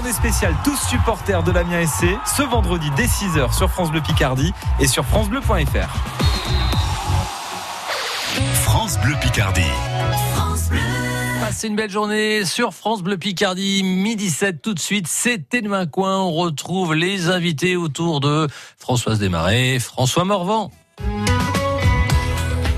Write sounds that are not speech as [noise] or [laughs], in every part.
journée spéciale tous supporters de l'Amiens SC ce vendredi dès 6h sur France Bleu Picardie et sur francebleu.fr. France Bleu Picardie. Passez une belle journée sur France Bleu Picardie, midi 7 tout de suite, c'était demain coin. On retrouve les invités autour de Françoise Desmarais, François Morvan.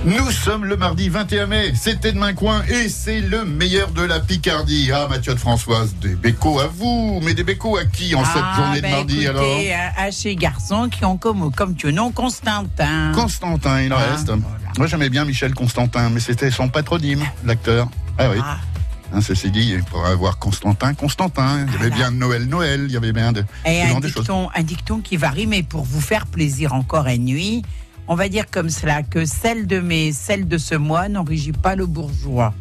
Nous sommes le mardi 21 mai, c'était demain coin et c'est le meilleur de la Picardie. Ah Mathieu de Françoise, des bécos à vous, mais des bécos à qui en cette Ah, journée de ben, mardi alors? écoutez, à, à ces garçons qui ont comme, comme tu nom Constantin. Constantin, il en Ah, reste. voilà. Moi j'aimais bien Michel Constantin, mais c'était son patronyme, l'acteur. Ah oui. Ah, Hein, ceci dit, il pourrait avoir Constantin, Constantin. Il y avait Voilà. bien Noël, Noël. Il y avait bien de, et ce un genre de choses. dicton, un dicton qui varie, mais pour vous faire plaisir encore et nuit, on va dire comme cela que celle de mai, celle de ce mois n'enrichit pas le bourgeois.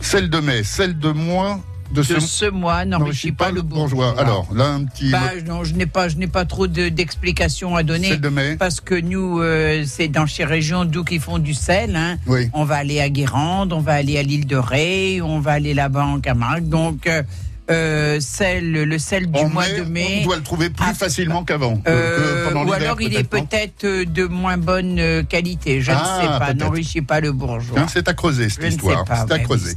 Celle de mai, celle de mois, de De ce ce mois n'enrichit pas, le bourgeois. Alors là, un petit. Bah, non, je n'ai pas, je n'ai pas trop de- d'explications à donner. celle de mai. Parce que nous, euh, c'est dans ces régions d'où qui font du sel. Hein. Oui. On va aller à Guérande, on va aller à l'île de Ré, on va aller là-bas en Camargue. Donc, euh, euh, sel, le sel du En mois mai, de mai. on doit le trouver plus Ah, facilement qu'avant. euh, ou alors il est peut-être, euh, de moins bonne euh, qualité. Je Ah, ne sais pas. N'enrichit pas le bourgeois. Hein, C'est à creuser cette Je histoire. C'est à ouais, creuser.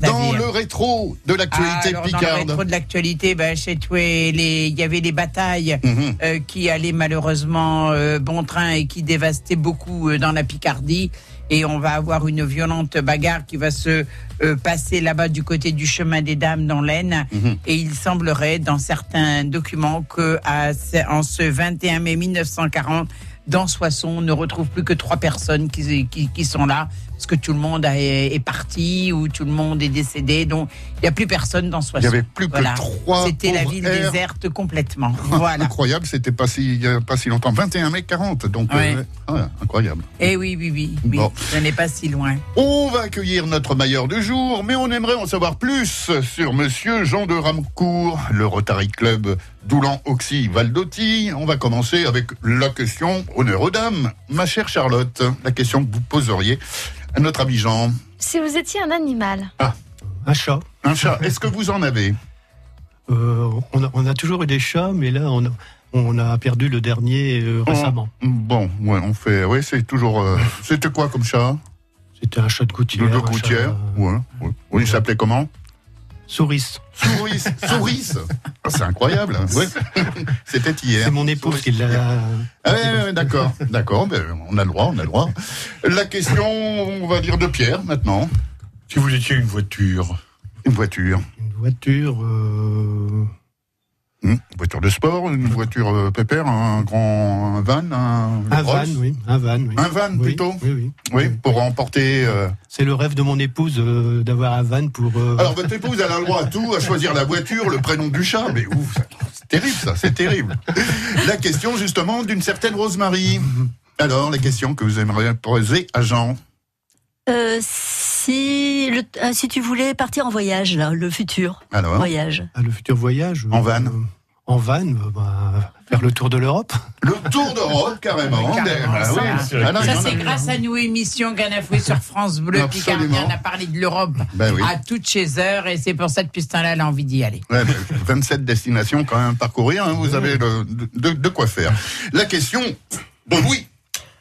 Dans le rétro de Ah, l'actualité alors, dans le rétro de l'actualité, ben, chez toi, les- il y avait des batailles Mhm. euh, qui allaient malheureusement bon train et qui dévastaient beaucoup dans la Picardie. Et on va avoir une violente bagarre qui va se euh, passer là-bas du côté du chemin des Dames dans l'Aisne. Mhm. Et il semblerait, dans certains documents, que à, ce- en ce 21 mai 1940, dans Soissons, on ne retrouve plus que trois personnes qui, qui, qui sont là, parce que tout le monde a- est parti ou tout le monde est décédé. Donc, il n'y a plus personne dans Il Soissons. n'y avait plus que trois. C'était la ville airs. déserte complètement. [laughs] Voilà. Incroyable, c'était pas si, il a pas si longtemps. 21 mai 40, donc Ouais. euh, ah, incroyable. Eh oui, oui, oui, oui. Bon. Ce n'est pas si loin. On va accueillir notre mailleur du jour, mais on aimerait en savoir plus sur Monsieur Jean de Ramcourt, le Rotary Club Doulan-Oxy-Valdotti. On va commencer avec la question honneur aux dames. Ma chère Charlotte, la question que vous poseriez notre ami Jean. Si vous étiez un animal, Un chat. Un chat, est-ce que vous en avez Euh, on, a, on a toujours eu des chats, mais là, on a, on a perdu le dernier euh, récemment. Bon, ouais, on fait. Oui, c'est toujours. euh, C'était quoi comme chat C'était un chat de gouttière. De un gouttière chat, euh, ouais, ouais. Oui, il s'appelait comment Souris. Souris. Souris. Ah, c'est incroyable. hein. Ouais. [laughs] C'était hier. C'est mon épouse qui l'a. Ah ouais, ouais, ouais, d'accord, d'accord. ben, on a le droit, on a le droit. La question, on va dire de Pierre maintenant. Si vous étiez une voiture. Une voiture. Une voiture. euh, Hmm, Une voiture de sport, une [laughs] voiture euh, pépère, un grand un van, un, van, oui. Un van, oui. Un van plutôt Oui, oui. Oui, pour emporter. euh, C'est le rêve de mon épouse euh, d'avoir un van pour. euh, Alors votre épouse, elle a le droit à tout, à choisir la voiture, le prénom du chat, mais ouf, c'est terrible ça, c'est terrible. La question justement d'une certaine Rosemary. Alors, la question que vous aimeriez poser à Jean? Euh, si, le- euh, si tu voulais partir en voyage, là, le futur Alors, voyage. à le futur voyage. En van. euh, en van, euh, bah, faire le tour de l'Europe. le tour d'Europe, [laughs] carrément. Carrément, Ah ça. oui. Ah non, Ça, c'est grâce à nous, émission Ganafoué sur France Bleu. Picardie. On a parlé de l'Europe Ben oui. à toutes chez heures et c'est pour ça depuis ce temps-là, elle a envie d'y aller. Ouais, ben, 27 destinations quand même à parcourir, hein, vous avez le- de, de quoi faire. La question de Louis.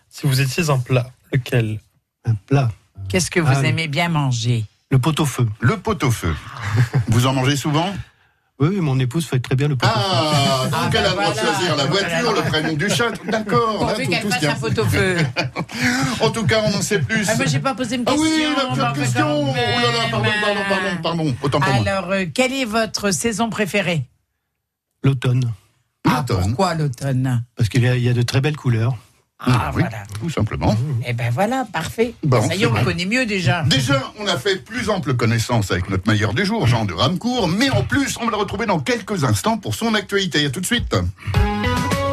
Si vous étiez un plat, lequel? Un plat. Qu'est-ce que vous Ah, oui. aimez bien manger Le pot-au-feu. Le pot-au-feu. Vous en mangez souvent Oui, oui, mon épouse fait très bien le pot-au-feu. Ah, donc Ah, elle a le droit de choisir la voiture, le prénom du chat. [laughs] D'accord. Pourvu tout- qu'elle fasse un pot-au-feu. [laughs] En tout cas, on en sait plus. Ah, moi, j'ai pas posé une Ah question. oui, la bah, bah, question. Oh là là, pardon, pardon, pardon, pardon. Autant pour moi. Alors, euh, quelle est votre saison préférée? L'automne. Ah, L'automne. pourquoi l'automne? Parce qu'il y, y a de très belles couleurs. Ah, oui, voilà. tout simplement. Eh ben voilà, parfait. Bon, Ça y est, on bon. connaît mieux déjà. Déjà, on a fait plus ample connaissance avec notre meilleur du jour, Jean de Ramcourt, mais en plus, on va le retrouver dans quelques instants pour son actualité. À tout de suite.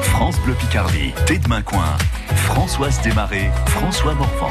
France Bleu Picardie, Thé de Coin. Françoise Desmarais, François Morvan.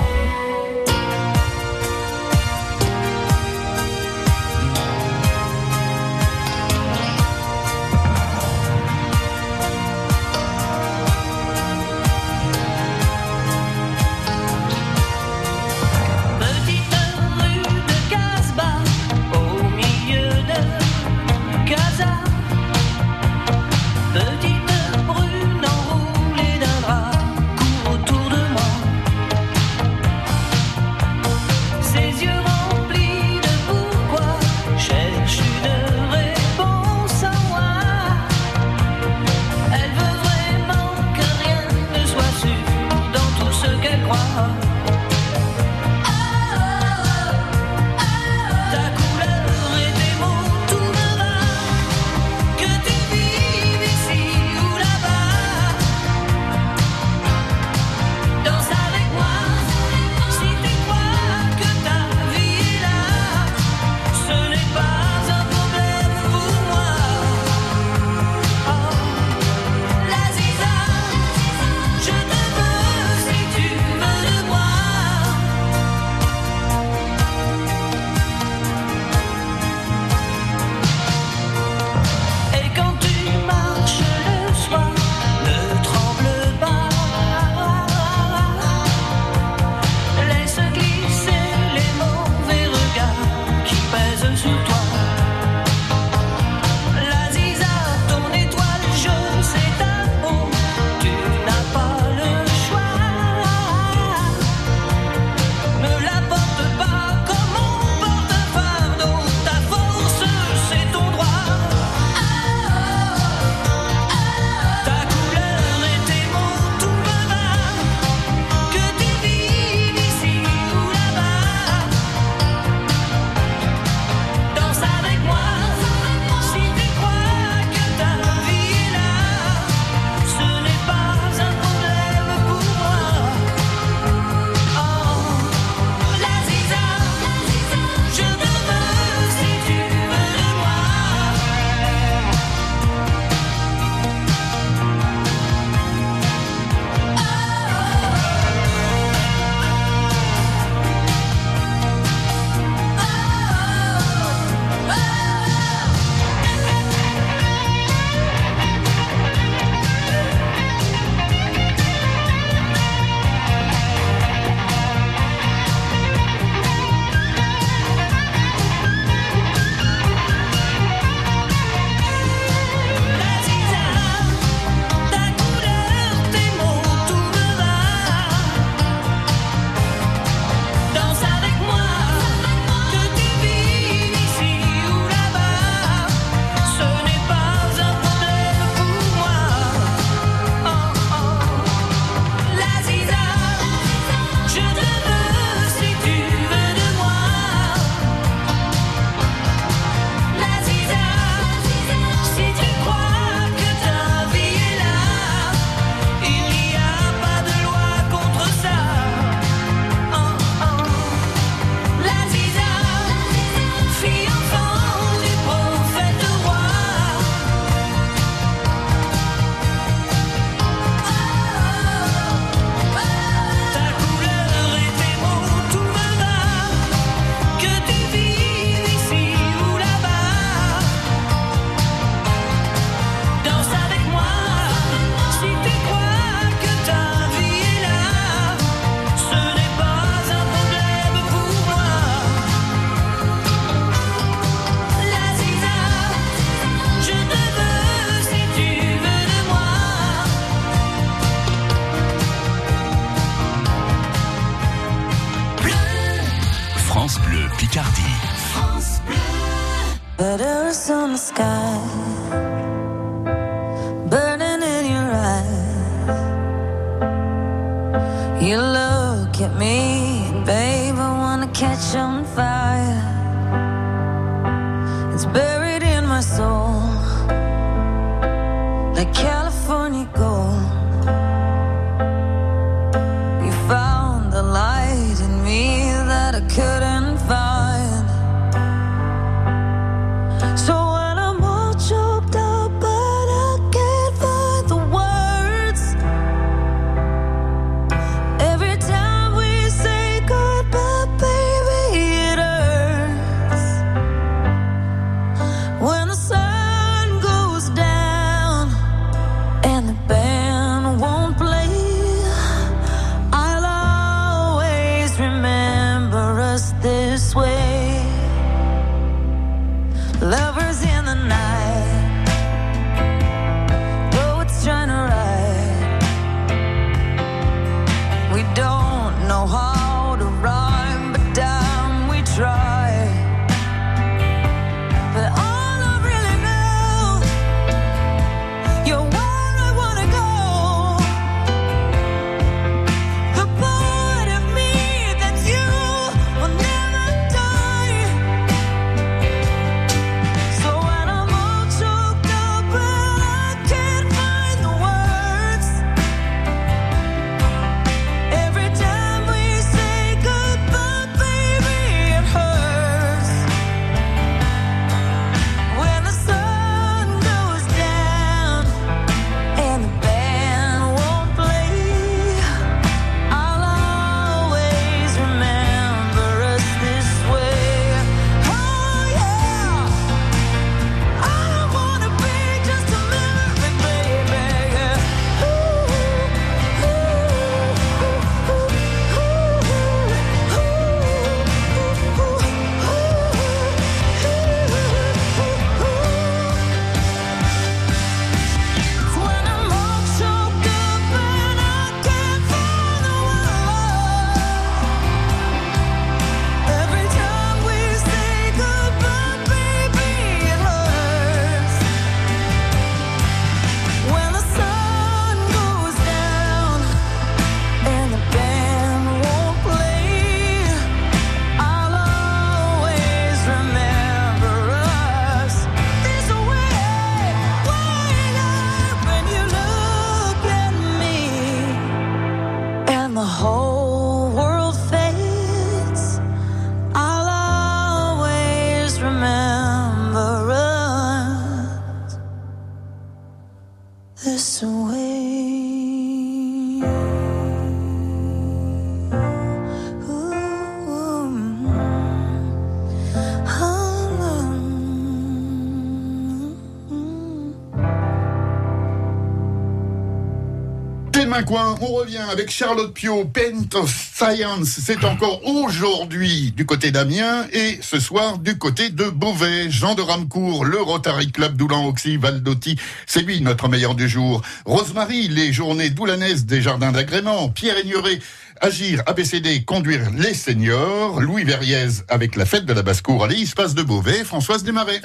On revient avec Charlotte Pio, Paint Science. C'est encore aujourd'hui du côté d'Amiens et ce soir du côté de Beauvais. Jean de Ramcourt, le Rotary Club d'Oulan-Oxy, Valdotti, c'est lui notre meilleur du jour. Rosemary, les journées doulanaises des jardins d'agrément. Pierre Ignoré, Agir, ABCD, conduire les seniors. Louis Verriez avec la fête de la basse-cour à l'Espace de Beauvais. Françoise Desmarais.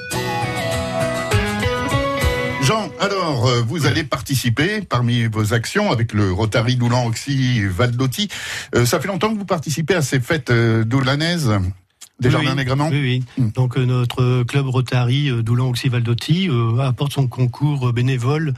Alors, euh, vous allez participer parmi vos actions avec le Rotary Doulan Oxy Valdotti. Euh, ça fait longtemps que vous participez à ces fêtes euh, doulanaises des Oui, jardins oui. Oui, oui. Donc euh, notre club Rotary euh, doulan oxy valdotti euh, apporte son concours bénévole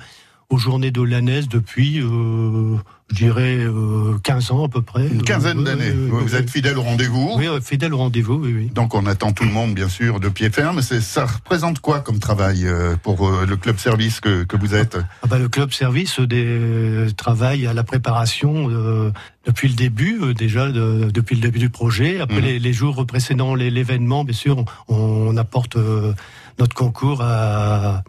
aux journées d'Olanès depuis, euh, je dirais, euh, 15 ans à peu près. Une quinzaine Euh, d'années. vous êtes fidèle au rendez-vous. Oui, fidèle au rendez-vous, oui, oui. Donc on attend tout le monde, bien sûr, de pied ferme. Ça représente quoi comme travail euh, pour euh, le club service que, que vous êtes? Ah bah, le club service des, travaille à la préparation euh, depuis le début, euh, déjà de- depuis le début du projet. Après Mhm. les, les jours précédents les- l'événement, bien sûr, on, on apporte euh, notre concours à,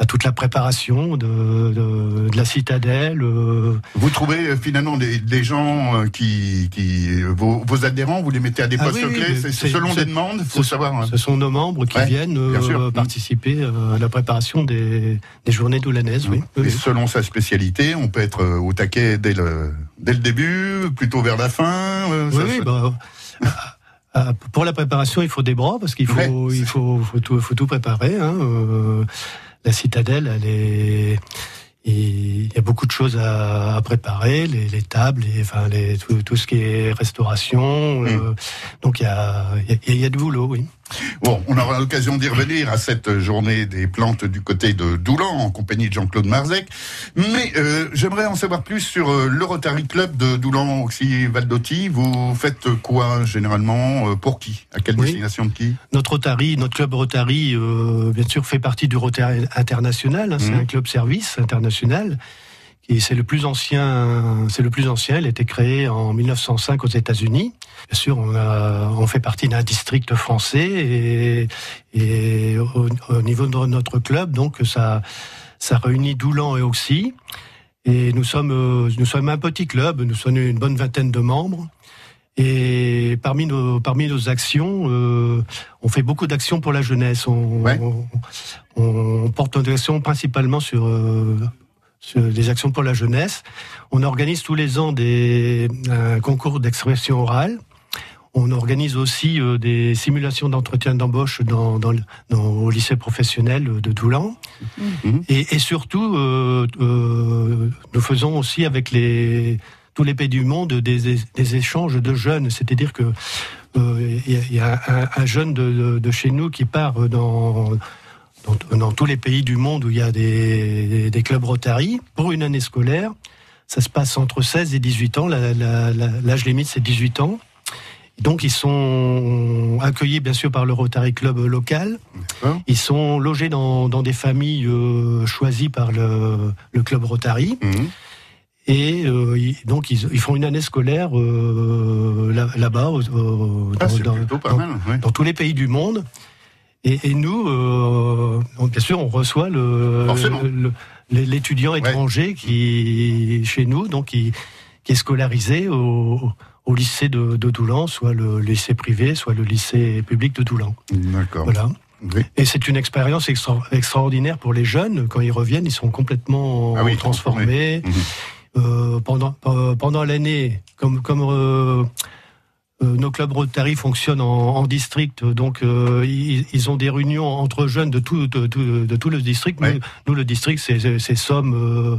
à toute la préparation de, de, de la citadelle. euh, Vous trouvez euh, finalement des, des gens euh, qui, qui vos, vos adhérents, vous les mettez à des Ah postes oui, clés. C'est selon des demandes. ce Faut sont- savoir. hein. Ce sont nos membres qui Ouais, viennent euh, participer à la préparation des, des journées doulanaises. Oui. Et Oui, selon sa spécialité, on peut être au taquet dès le, dès le début, plutôt vers la fin. euh, Oui, se- bah, Ah, pour la préparation, il faut des bras parce qu'il faut, Ouais. il faut, faut tout, faut tout préparer. Hein. Euh, la citadelle, elle est, il y a beaucoup de choses à, préparer, les, les tables, les, enfin, les, tout, tout ce qui est restauration. euh, donc il y a, y a du boulot, oui. Bon, on aura l'occasion d'y revenir à cette journée des plantes du côté de Doulan en compagnie de Jean-Claude Marzec. Mais euh, j'aimerais en savoir plus sur euh, le Rotary Club de Doulan Oxy Valdotti. Vous faites quoi généralement euh, Pour qui? À quelle Oui. destination de qui? Notre Rotary, notre club Rotary, euh, bien sûr, fait partie du Rotary international. hein, C'est Mhm. un club service international. Et c'est le plus ancien, c'est le plus ancien. Il a été créé en 1905 aux États-Unis. Bien sûr, on, a, on fait partie d'un district français et, et au, au niveau de notre club, donc ça, ça réunit Doulan et Auxy. Et nous sommes, nous sommes un petit club. Nous sommes une bonne vingtaine de membres. Et parmi nos, parmi nos actions, euh, on fait beaucoup d'actions pour la jeunesse. On, Ouais. on, on porte nos actions principalement sur, euh, sur des actions pour la jeunesse. On organise tous les ans des, un concours d'expression orale. On organise aussi euh, des simulations d'entretien d'embauche dans, dans, au lycée professionnel de Doulan. Mhm. Et, et surtout, euh, euh, nous faisons aussi avec les, tous les pays du monde des, des échanges de jeunes. C'est-à-dire que euh, il y a, il y a un, un jeune de, de- de chez nous qui part dans, dans, dans tous les pays du monde où il y a des, des clubs Rotary pour une année scolaire. Ça se passe entre 16 et 18 ans. La- la- la- L'âge limite, c'est 18 ans. Donc, ils sont accueillis, bien sûr, par le Rotary Club local. Ils sont logés dans, dans des familles euh, choisies par le, le Club Rotary. Mhm. Et euh, ils- donc, ils, ils font une année scolaire euh, là- là-bas, Ah, ouais. dans tous les pays du monde. Et, et nous, euh, bien sûr, on reçoit le- l'étudiant étranger qui chez nous, donc qui, qui est scolarisé au, au lycée de, de Doulan, soit le lycée privé, soit le lycée public de Doulan. D'accord. Voilà. Oui. Et c'est une expérience extra- extraordinaire pour les jeunes. Quand ils reviennent, ils sont complètement Ah oui, transformés. Euh, pendant euh, pendant l'année, comme comme nos clubs Rotary fonctionnent en, en district, donc euh, ils, ils ont des réunions entre jeunes de tout de, tout- de tout le district. Ouais. Nous, nous, le district, c'est c'est- c'est Somme, euh,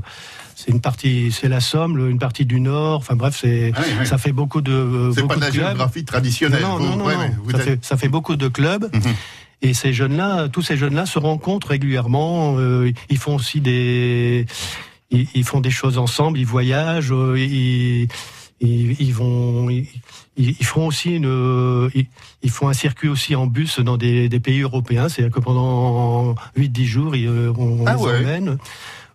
c'est une partie, c'est la Somme, le- une partie du Nord. Enfin bref, c'est Ouais, ouais. ça fait beaucoup de C'est beaucoup pas de la clubs. géographie traditionnelle. Non, vous- non, non, ouais, non. vous ça, fait, ça fait beaucoup de clubs. Mhm. Et ces jeunes-là, tous ces jeunes-là se rencontrent régulièrement. euh, ils font aussi des, ils, ils font des choses ensemble. Ils voyagent. euh, ils, ils, ils vont, ils, ils font aussi une, ils, ils font un circuit aussi en bus dans des, des pays européens. C'est-à-dire que pendant 8-10 jours, ils, euh, on, Ah les ouais. emmène.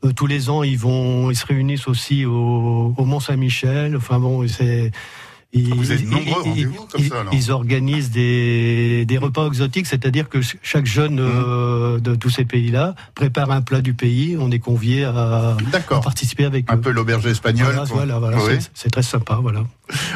Euh, tous les ans, ils vont, ils se réunissent aussi au, au Mont Saint-Michel. Enfin bon, c'est Vous êtes ils- nombreux rendez-vous comme ils- ça, alors. ils organisent des, des repas exotiques, c'est-à-dire que ch- chaque jeune euh, de tous ces pays-là prépare un plat du pays. On est convié à, participer avec Un eux. peu l'auberge espagnole. Voilà, quoi. voilà, voilà, Oui. c'est- très sympa, voilà.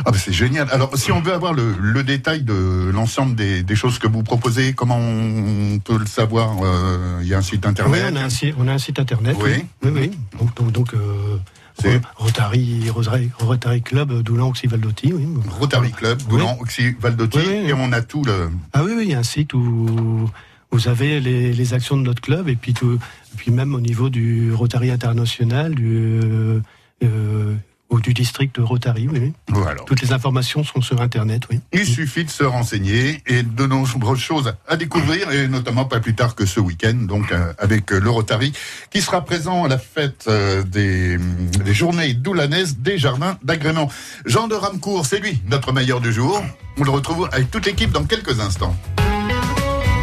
Ah bah c'est génial. Alors, si on veut avoir le, le détail de l'ensemble des, des choses que vous proposez, comment on peut le savoir Euh, Il y a un site Oui, internet. on a un, site- on a un site internet. Oui. oui, oui. Donc, donc, donc, euh, C'est Rotary, Rotary, Rotary Club Doulan Oxyvaldotti, oui. Rotary Club, Doulan, Oxy, Valdotti, Oui, oui. et on a tout le. Ah oui, oui, il y a un site où vous avez les, les actions de notre club et puis, tout, et puis même au niveau du Rotary International du, euh, ou du district Rotary, oui. oui. Voilà. Toutes les informations sont sur Internet, oui. Il suffit de se renseigner et de nombreuses choses à découvrir, et notamment pas plus tard que ce week-end, donc euh, avec euh, le Rotary, qui sera présent à la fête euh, des, des journées doulanaises des jardins d'agrément. Jean de Ramcourt, c'est lui, notre meilleur du jour. On le retrouve avec toute l'équipe dans quelques instants.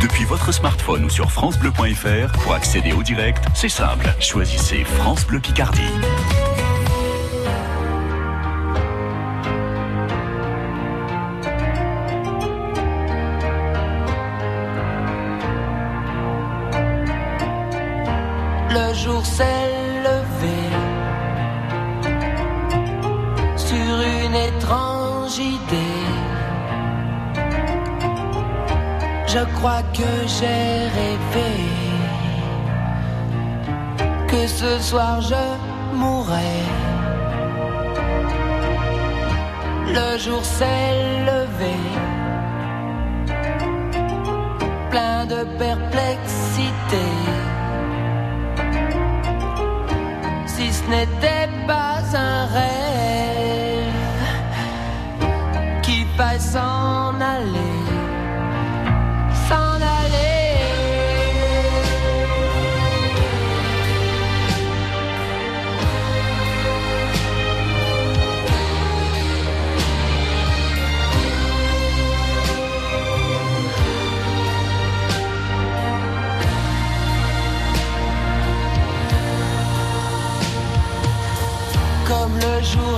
Depuis votre smartphone ou sur FranceBleu.fr, pour accéder au direct, c'est simple. Choisissez France Bleu Picardie. s'élever sur une étrange idée. Je crois que j'ai rêvé que ce soir je mourrais. Le jour s'est levé, plein de perplexité. ce n'était pas un rêve qui passe s'en aller. le jour.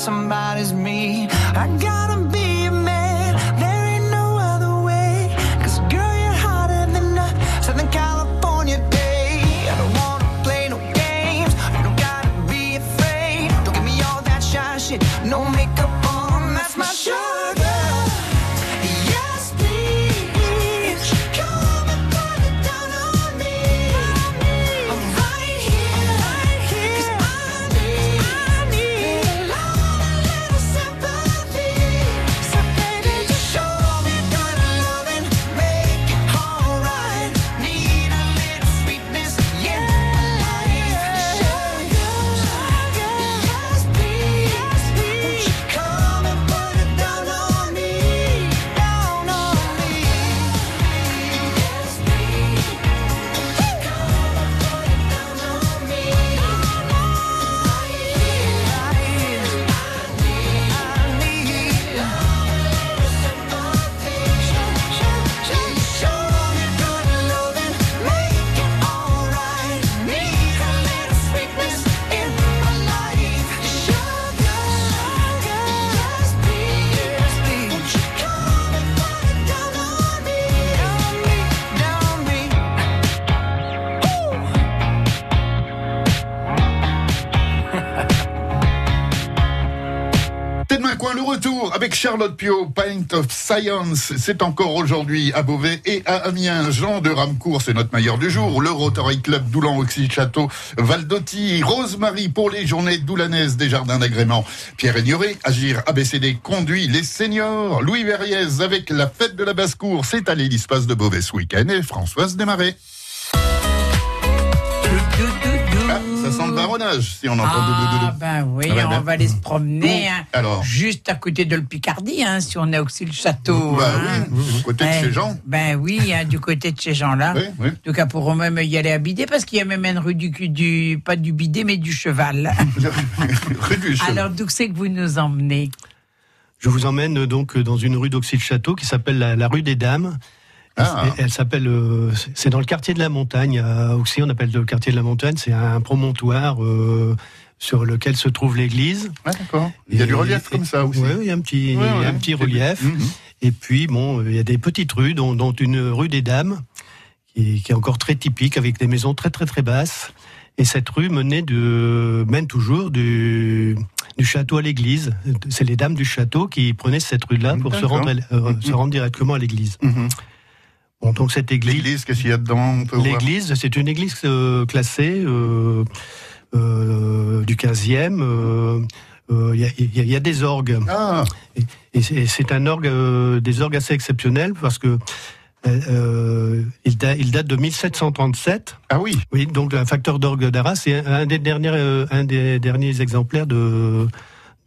somebody Charlotte Pio, Pint of Science. C'est encore aujourd'hui à Beauvais et à Amiens. Jean de Ramcourt, c'est notre meilleur du jour. Le Rotary Club Doulan Oxy Château Valdotti. Rosemary pour les journées doulanaises des jardins d'agrément. Pierre Ignoré, Agir ABCD conduit les seniors. Louis Verriez avec la fête de la basse-cour. C'est à l'espace de Beauvais ce week-end et Françoise Desmarais. Ça sent le baronnage si on entend Ah, ben oui, Ouais, on ben. va aller se promener. Hein, Alors Juste à côté de le Picardie, hein, si on a aussi le château. Bah hein. oui, du côté de chez Jean. Ben oui, hein, du côté de ces gens-là. Oui, oui. En tout cas, pour même y aller à Bidet, parce qu'il y a même une rue du, du pas du Bidet, mais du Cheval. [laughs] Rue du Cheval. Alors, d'où c'est que vous nous emmenez? Je vous emmène euh, donc dans une rue d'Auxy-le-Château qui s'appelle la, la rue des Dames. Ah. Elle s'appelle, euh, c'est- dans le quartier de la Montagne. À Auxy, on appelle le quartier de la Montagne. C'est un promontoire euh, sur lequel se trouve l'église. Ah, d'accord. Il y a Et- du relief comme ça aussi. Oui, il y a un petit, Ouais, ouais. un petit relief. Mhm. Et puis, bon, il y a des petites rues, dont, dont une rue des Dames, qui, qui est encore très typique, avec des maisons très, très, très basses. Et cette rue menait de, mène toujours du, du château à l'église. C'est les dames du château qui prenaient cette rue-là pour se rendre, euh, Mhm. se rendre directement à l'église. Mhm. Bon, donc cette église. L'église, qu'est-ce qu'il y a dedans L'église, c'est une église euh, classée euh, euh, du 15e. euh, euh, Il y, y y a des orgues. Ah, Et, et c'est- un orgue, euh, des orgues assez exceptionnels parce que il, da- il date de 1737. ah oui. Oui, donc un facteur d'orgue d'Arras, c'est un, des derniers, un des derniers exemplaires de,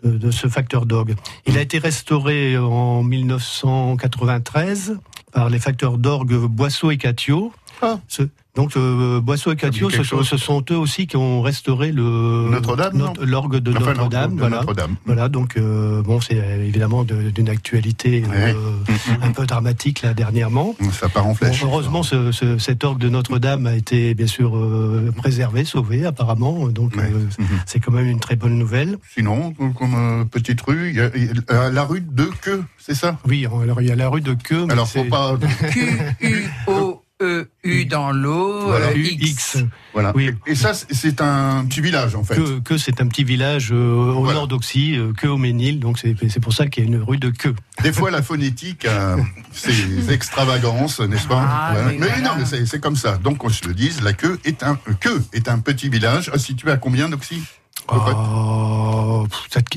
de, de ce facteur d'orgue. Il a été restauré en 1993 par les facteurs d'orgue Boisseau et Catio. Ah. Ce- donc euh, Boisseau et Catio, ce sont, chose. ce sont eux aussi qui ont restauré le Notre-Dame, notre- l'orgue de Enfin, Notre-Dame. de voilà. Notre-Dame. Voilà, donc euh, bon, c'est euh, évidemment de- d'une actualité Ouais. euh, un peu dramatique là dernièrement. Ça part en Bon, flèche. heureusement, ce, ce- cet orgue de Notre-Dame a été bien sûr euh, préservé, sauvé apparemment, donc Ouais. euh, Mhm. c'est quand même une très bonne nouvelle. Sinon, comme euh, petite rue, il y a, il y a la rue de Queue, c'est ça? Oui, alors il y a la rue de Queue. mais Alors, faut c'est- [laughs] pas. Q-U-O-E-U dans l'eau, Voilà. euh, UX. Voilà. Oui. Et, et ça, c'est- un petit village, en fait. Que, que c'est un petit village euh, au Voilà. nord d'Auxy, euh, que au Ménil, donc c'est c'est pour ça qu'il y a une rue de Queue. Des fois, la phonétique a [laughs] ses extravagances, n'est-ce pas Ah, Mais voilà. non, mais c'est comme ça. Donc, on se le dise, la queue est un queue est un petit village situé à combien d'Oxy Oh,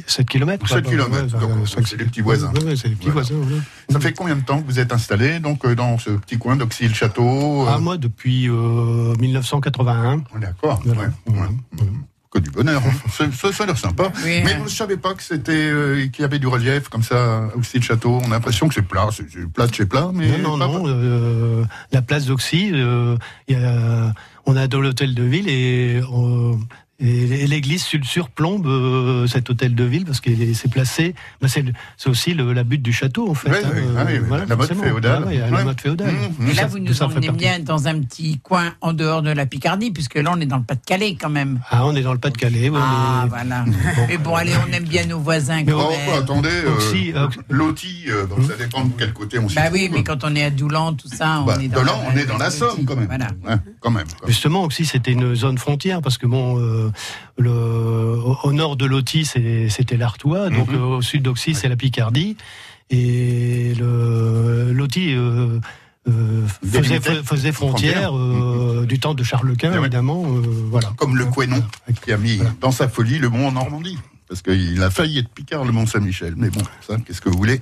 7, km. 7 kilomètres, donc, c'est les petits voisins. c'est les petits Voilà. voisins. voilà. Ça fait combien de temps que vous êtes installé donc euh, dans ce petit coin d'Oxy le château Ah, moi, depuis euh, 1981. D'accord. Voilà. ouais, ouais. Que du bonheur. hein. [laughs] Ça, ça, a l'air sympa. Oui, Mais hein. vous ne savez pas que c'était euh, qu'il y avait du relief comme ça aussi le château. On a l'impression que c'est plat, c'est plat de chez plat, mais non, non, pas- non. euh, la place d'Oxy, euh, il y a- on a de l'hôtel de ville et, euh, et- l'église sur- surplombe euh, cet hôtel de ville parce qu'il est- c'est placé. ben, c'est aussi le, la butte du château en fait. Oui, hein, oui, euh, ah oui, voilà, la mode féodale. Ah oui, la Ouais. mode féodale. Mmh, Et Tout là, vous nous emmenez bien dans un petit coin en dehors de la Picardie, puisque là, on est dans le Pas-de-Calais quand même. Ah, on est dans le Pas-de-Calais. oui, on Ah, voilà. Bon. [laughs] Mais bon, allez, on aime bien nos voisins Mais quand même. attendez, euh, euh, Loti, euh, bon, ça dépend de quel côté on s'y Bah oui, mais quand on est à Doulan, tout ça, on Bah, est dans Delan, la- on est dans la Somme quand même. Voilà. Ouais, quand même. Justement, Oxy, c'était une zone frontière parce que bon, le, au, nord de Loti, c'est- c'était l'Artois, donc Mhm. euh, au sud d'Oxy, c'est la Picardie, et le Loti euh, euh, faisait, frontière euh, du temps de Charles Quint, ouais. évidemment. euh, voilà. Comme le Quénon, qui a mis Voilà. dans sa folie le mont en Normandie. Parce qu'il a failli être Picard, le Mont Saint-Michel. Mais bon, ça, qu'est-ce que vous voulez?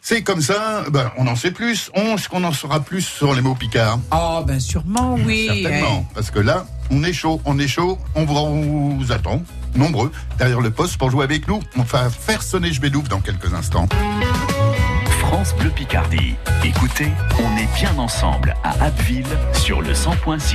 C'est comme ça, ben, on en sait plus. On, est-ce qu'on en saura plus sur les mots Picards Oh, ben sûrement, oui. Certainement. Parce que là, on est chaud, on est chaud, on vous, vous attend, nombreux, derrière le poste pour jouer avec nous. On va faire sonner Jbedouf dans quelques instants. France Bleu Picardie. Écoutez, on est bien ensemble à Abbeville sur le 100.6.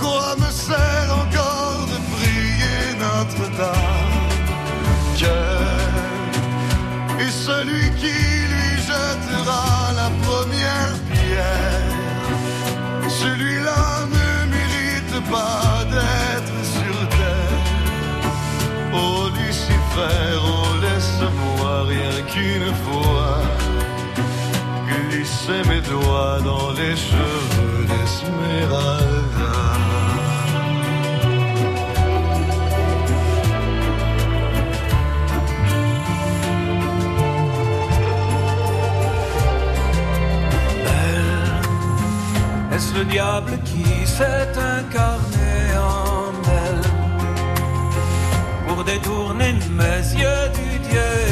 Quoi me sert encore de prier Notre-Dame Cœur est celui qui lui jettera la première pierre. Celui-là ne mérite pas d'être sur terre. Oh Lucifer, oh laisse-moi rien qu'une fois glisser mes doigts dans les cheveux d'Esmeralda. Le diable qui s'est incarné en elle. Pour détourner mes yeux du Dieu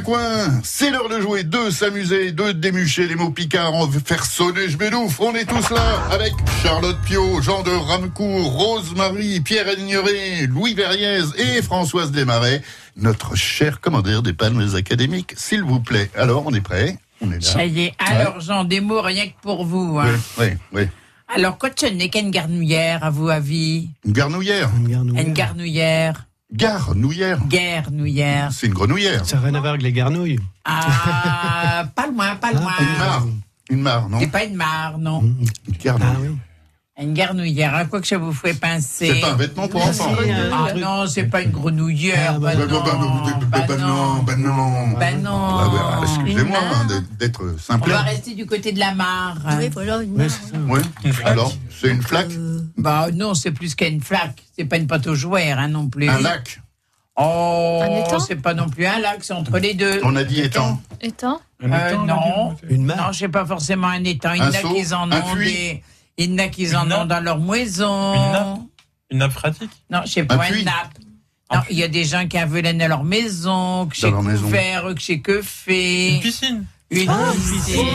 coin. C'est l'heure de jouer, de s'amuser, de démucher les mots picards, on veut faire sonner je bédouffe. On est tous là avec Charlotte Pio, Jean de Ramcourt, Rose-Marie, Pierre Aigneré, Louis Verriez et Françoise Desmarais, notre cher commandeur des palmes académiques, s'il vous plaît. Alors, on est prêt? On est là. Ça y est. Alors, Jean, des mots rien que pour vous. hein. Oui, oui. Alors, quoi de n'est qu'une garnouillère, à vous avis Une garnouillère. Une garnouillère. Garnouillère. Guernouillère. C'est une grenouillère. Ça n'a rien à voir avec les garnouilles. Ah, [laughs] pas loin, pas loin. Une mare. Une mare, non C'est pas une mare, non. Une garnouillère. Une garnouillère, hein, quoi que ça vous fait pincer. C'est pas un vêtement pour enfants. Ah non, c'est pas une grenouillère. bah, Bah, non. bah, bah, bah, bah, non, bah non. Bah non. Ah alors, Excusez-moi hein, d'être- d'être On simple. va rester du côté de la mare. Oui, voilà, une Oui, oui. Alors, c'est une flaque Bah non, c'est plus qu'une flaque. C'est pas une pâte aux jouets, hein, non plus. Un lac Oh, Un étang c'est pas non plus un lac, c'est entre les deux. On a dit étang. Étang Euh, non. Une Non, c'est pas forcément un étang. Il y Un en a qui en un ont puits. des. Il y en a qui en ont dans leur maison. Une nappe Une nappe phréatique Non, je sais pas, une nappe. Non, il y a des gens qui avelaient leur maison, que maison. couvert, que chez que fait. Une piscine. Une Ah, piscine.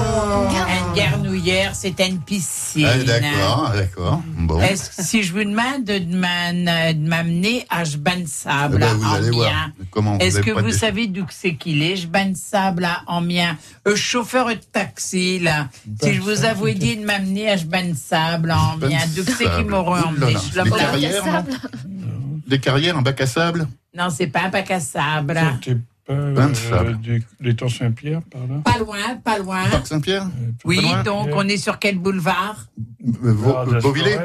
Une garnouillère, c'est une piscine. Ah, d'accord, d'accord. Bon. Est-ce que si je vous demande de de m'amener à Jban Sable, Eh ben, vous à allez voir Amiens, comment vous est-ce que vous savez d'où c'est qu'il est, Jban Sable à Amiens Un chauffeur de taxi, là. si je vous avouais dit de m'amener à Jban Sable à Amiens, d'où c'est qu'il m'aurait emmené? Je Des carrières, Des carrières, un bac à sable? Non, c'est pas un bac à sable. Bain de euh, des- Saint-Pierre, par là Pas loin, pas loin. Parc Saint-Pierre Oui, Pas loin donc on est sur quel boulevard? La Beauvillé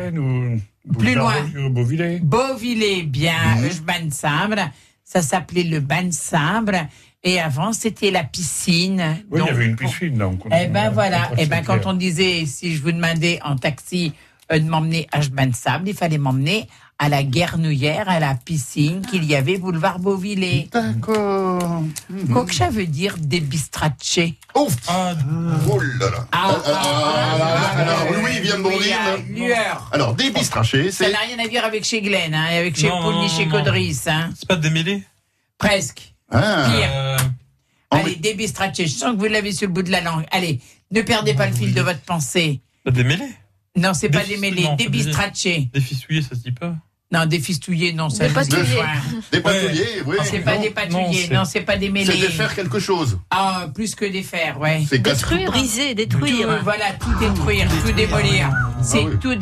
Plus loin. Beauvillé, Beauvillé. Bien, le bain de sable. Ça s'appelait le bain de sable. Et avant, c'était la piscine. Oui, il y avait une piscine, donc. Eh ben voilà. Eh ben quand on disait, si je vous demandais en taxi euh, de m'emmener à de Sable, il fallait m'emmener à la Guernouillère, à la piscine qu'il y avait boulevard Beauvillé. D'accord. Quoi que ça veut dire des bistracés Oh, oh là là. Ah, Ah, ah, Alors, Louis vient de bondir. lueur. Alors, des bistrachés, Ça c'est. n'a rien à voir avec chez Glenn, hein, avec chez Paul ni chez. Codris. Hein. C'est pas démêlé Presque. Ah. Pire. Euh, Allez, des bistracés. Je sens que vous l'avez sur le bout de la langue. Allez, ne perdez pas le fil de votre pensée. Pas démêlé Non, c'est pas Des- démêlé. non, Des. Des fissouillés, ça se dit pas. Non, des fistouillés, non, ça Des patouillés. Des patouillés, oui. C'est pas des patouillés, non, c'est pas des mêlés. C'est de faire quelque chose. Ah, plus que des fers, ouais. C'est Détruire. Briser, Tout, détruire. voilà, tout détruire, tout démolir. C'est oui. tout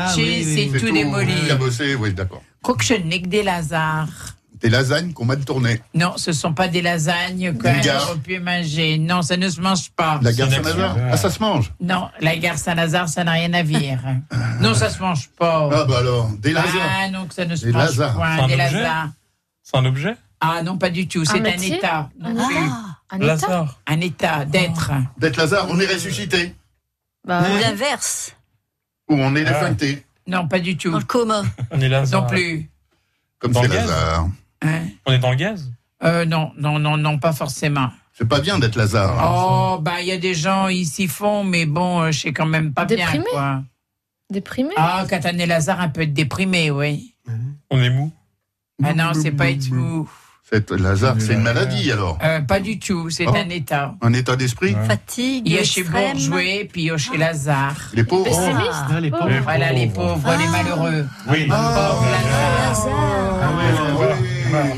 Ah oui, c'est tout démolir. oui, d'accord. Que des Lazars. Des lasagnes qu'on mal tournées. Non, ce sont pas des lasagnes qu'on aurait pu manger. Non, ça ne se mange pas. La gare Saint-Lazare. Ah, ça se mange. Non, la gare Saint-Lazare, ça n'a rien à dire. Non, ça se mange pas. Ah, bah alors, des lasagnes. Ah non, que ça ne se Des mange un des Lazars. C'est un objet Ah non, pas du tout, c'est un, état. Ah, Un état Lazare. Un état d'être. D'être Lazare, on est ressuscité. Bah, ou l'inverse, Ou on est Ah. défuncté. Non, pas du tout. dans le coma. On est Lazare. Non plus. Comme c'est Lazare. On est dans le gaz? Euh, non, non, non, non, pas forcément. C'est pas bien d'être Lazare. hein. Oh, bah, il y a des gens, ils s'y font, mais bon, euh, je sais quand même pas Déprimé? bien, quoi. déprimé? Ah, quand on est Lazare, un peu être déprimé, oui. On est mou? Ah non, c'est pas être mou. C'est Lazare, c'est une maladie alors. Euh, pas du tout, c'est Oh. un état. Un état d'esprit. Ouais. Ah. Fatigue, Il y a chez extrême. Bourgeois, puis il y a chez Lazare. Les pauvres. Pessimiste Ah, les pauvres. Voilà, les pauvres. pauvres, les malheureux. Oui. Pauvre Lazare. Lazare. oui, oui,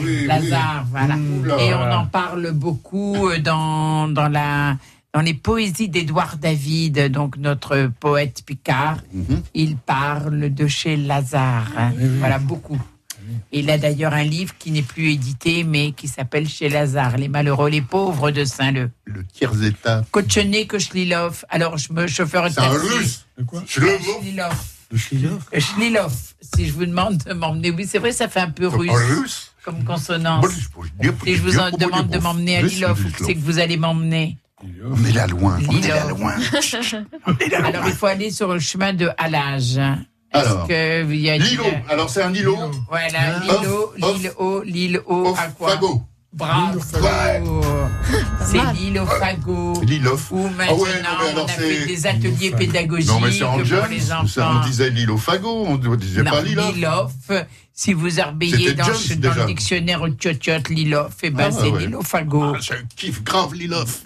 oui. Lazare, voilà. Oula. Et on en parle beaucoup euh, dans, dans, la, dans les poésies d'Édouard David, donc notre poète Picard. Mhm. Il parle de chez Lazare. hein. Voilà, beaucoup. Il a d'ailleurs un livre qui n'est plus édité, mais qui s'appelle Chez Lazare, les malheureux, les pauvres de Saint-Leu. Le tiers état. Kochené Kochlilov. Alors, je me chauffeur de C'est un russe. De quoi. Euh, Schlilov. Si je vous demande de m'emmener, oui, c'est vrai, ça fait un peu russe, Un russe. Comme consonance. Si je vous en demande de m'emmener à Lilov, où c'est que vous allez m'emmener? On est là loin. On est là loin. [laughs] Alors, il faut aller sur le chemin de Halage. Est-ce Alors, que y a L'îlot. Alors c'est un îlot. Voilà, l'îlot, haut, Off, à quoi? Bravo. C'est l'île au fagot. L'île. Où Ah maintenant ouais, non, on a fait des ateliers pédagogiques Non, mais pour Jones. les ça, enfants. On disait l'île au fagot, on ne disait Non, pas l'île. Lilof, si vous arbeillez dans, Jones, ce- dans le dictionnaire au tchotchot Lilof, eh ben Ah, c'est ouais. l'île au fagot. Ah, je kiffe grave l'île of.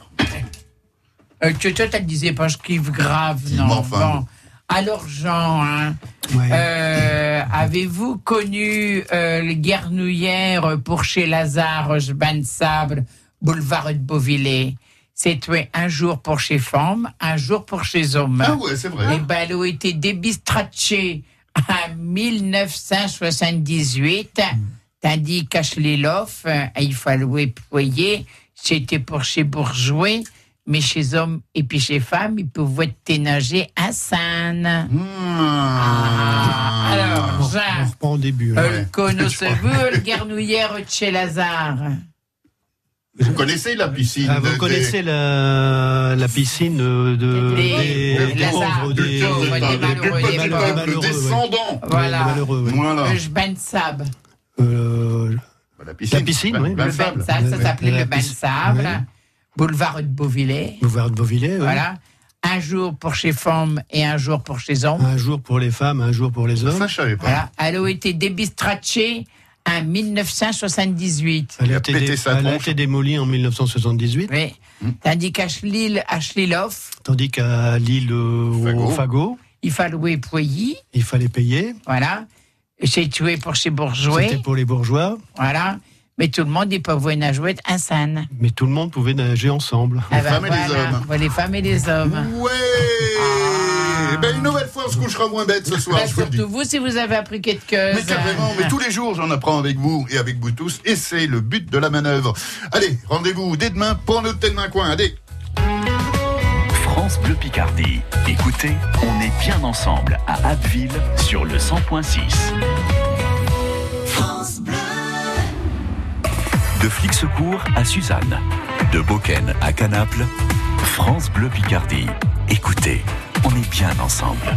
Euh, tchotchot, elle disait pas je kiffe grave, non. Mais enfin, Bon. Alors, Jean, hein, euh, avez-vous connu euh, les guernouillères pour chez Lazare, Ban Sable, boulevard de Beauvillé C'était un jour pour chez femmes, un jour pour chez hommes. Ah ouais, c'est vrai. Les ballots été débistrachés en 1978, tandis qu'à Schleloff, euh, il fallait payer, c'était pour chez bourgeois, mais chez hommes et puis chez femmes, ils pouvaient ténager à Seine. Ah, alors, Jean, On reprend au début. euh, le guernouillère de chez Lazare Vous connaissez la piscine Ah, vous de- connaissez la, la piscine de, de- Des- des, des pauvres, des, malheureux, des descendants. Voilà. Le Ban Sable. Euh, La piscine, La piscine, oui. Le bain de sable, ça s'appelait le la bain Boulevard de Beauvillé. Boulevard de Beauvillé, oui. Voilà. Un jour pour chez femmes et un jour pour chez hommes. Un jour pour les femmes, un jour pour les hommes. Ça, je savais pas. Voilà. Elle a été débistrachée en 1978. Elle a, a été, dé- elle a été démolie en 1978, Oui. Tandis qu'à Schlil, à tandis qu'à l'île euh, au Fagot. Fagot, il fallait payer. il fallait payer. Voilà. C'est tué pour chez bourgeois. C'était pour les bourgeois, Voilà. Mais tout le monde n'est pas voué à jouer un san. mais tout le monde pouvait nager ensemble. Ah Les ben femmes et les hommes. Ouais, Les femmes et les hommes. Ouais Eh Ben, une nouvelle fois, on se couchera moins bête ce soir, Bah, je vous surtout vous, si vous avez appris quelque chose. Mais carrément, mais tous les jours, j'en apprends avec vous et avec vous tous, et c'est le but de la manœuvre. Allez, rendez-vous dès demain pour notre tête d'un coin. Allez France Bleu Picardie. Écoutez, on est bien ensemble à Abbeville sur le 100.6. De Flixecourt à Suzanne, de Beaucaire à Canaples, France Bleu Picardie. Écoutez, on est bien ensemble.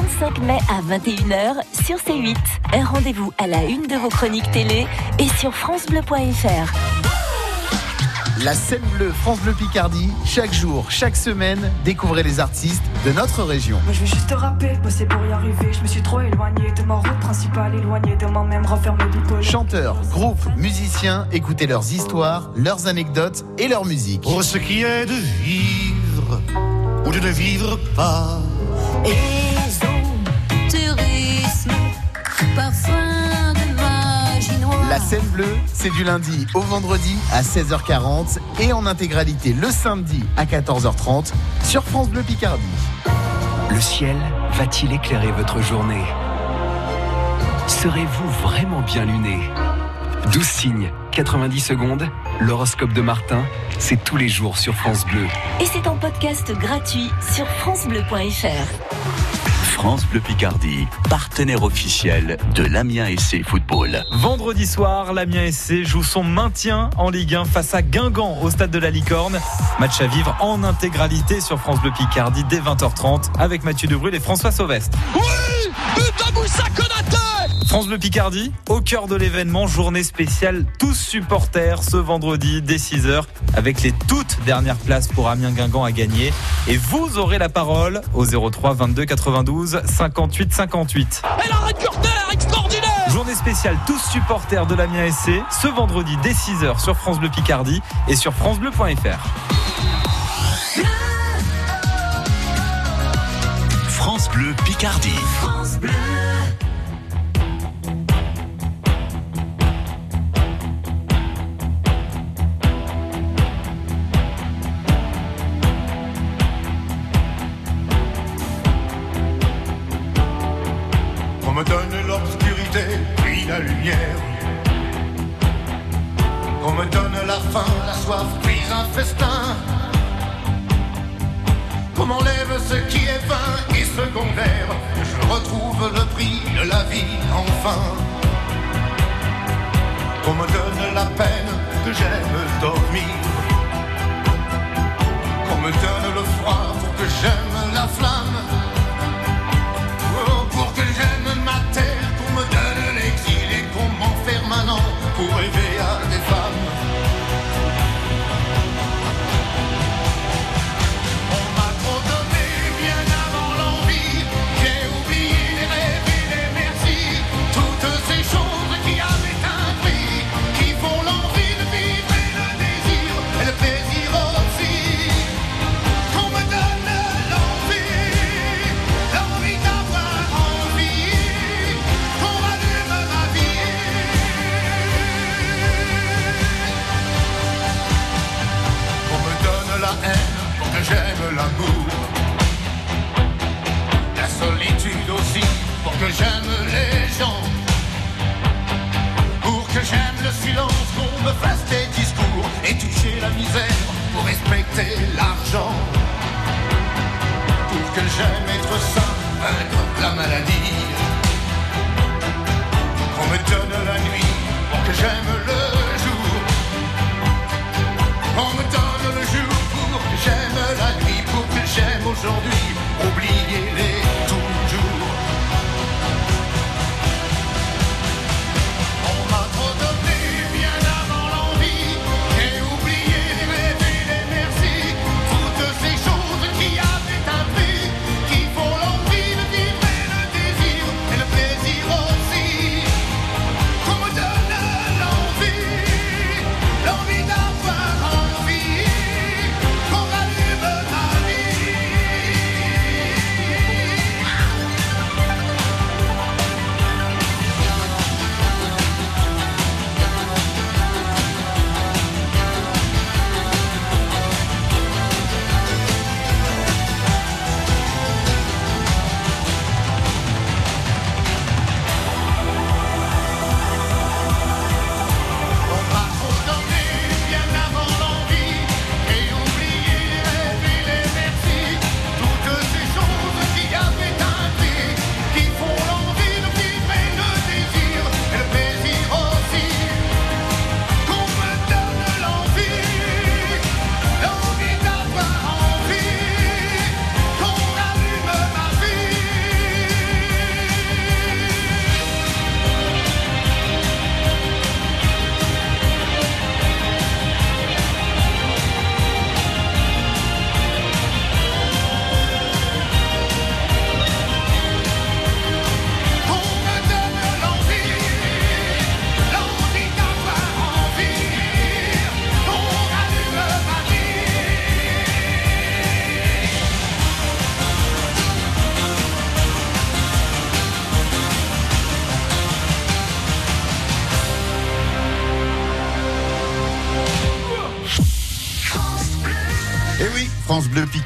mai à 21h sur C8. Un rendez-vous à la une de vos chroniques télé et sur FranceBleu.fr. La scène bleue France Bleu Picardie, chaque jour, chaque semaine, découvrez les artistes de notre région. Moi je vais juste te rapper, bosser pour y arriver. Je me suis trop éloigné de ma route principale, éloigné de moi-même, refermé bipolaire. Chanteurs, groupes, musiciens, écoutez leurs histoires, leurs anecdotes et leur musique. Pour ce qui est de vivre ou de ne vivre pas. Tourisme, parfum de magie noire. La scène bleue, c'est du lundi au vendredi à 16h40 et en intégralité le samedi à 14h30 sur France Bleu Picardie. Le ciel va-t-il éclairer votre journée? Serez-vous vraiment bien luné? 12 signes, 90 secondes, l'horoscope de Martin, c'est tous les jours sur France Bleu. Et c'est en podcast gratuit sur FranceBleu.fr. France Bleu Picardie, partenaire officiel de l'Amiens SC Football. Vendredi soir, l'Amiens SC joue son maintien en Ligue 1 face à Guingamp au stade de la Licorne. Match à vivre en intégralité sur France Bleu Picardie dès 20h30 avec Mathieu Debrul et François Sauvestre. Oui But de Moussa Konaté France Bleu Picardie, au cœur de l'événement, journée spéciale tous supporters ce vendredi dès 6h avec les toutes dernières places pour Amiens Guingamp à gagner. Et vous aurez la parole au 03 22 92 58 58. Et l'arrêt de extraordinaire Journée spéciale tous supporters de l'Amiens SC ce vendredi dès 6h sur France Bleu Picardie et sur francebleu.fr. France Bleu Picardie. France Bleu. me donne l'obscurité, puis la lumière. Qu'on me donne la faim, la soif, puis un festin. Qu'on m'enlève ce qui est vain et secondaire. Je retrouve le prix de la vie enfin. Qu'on me donne la peine que j'aime dormir. Qu'on me donne le froid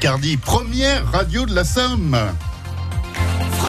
Picardie, première radio de la Somme.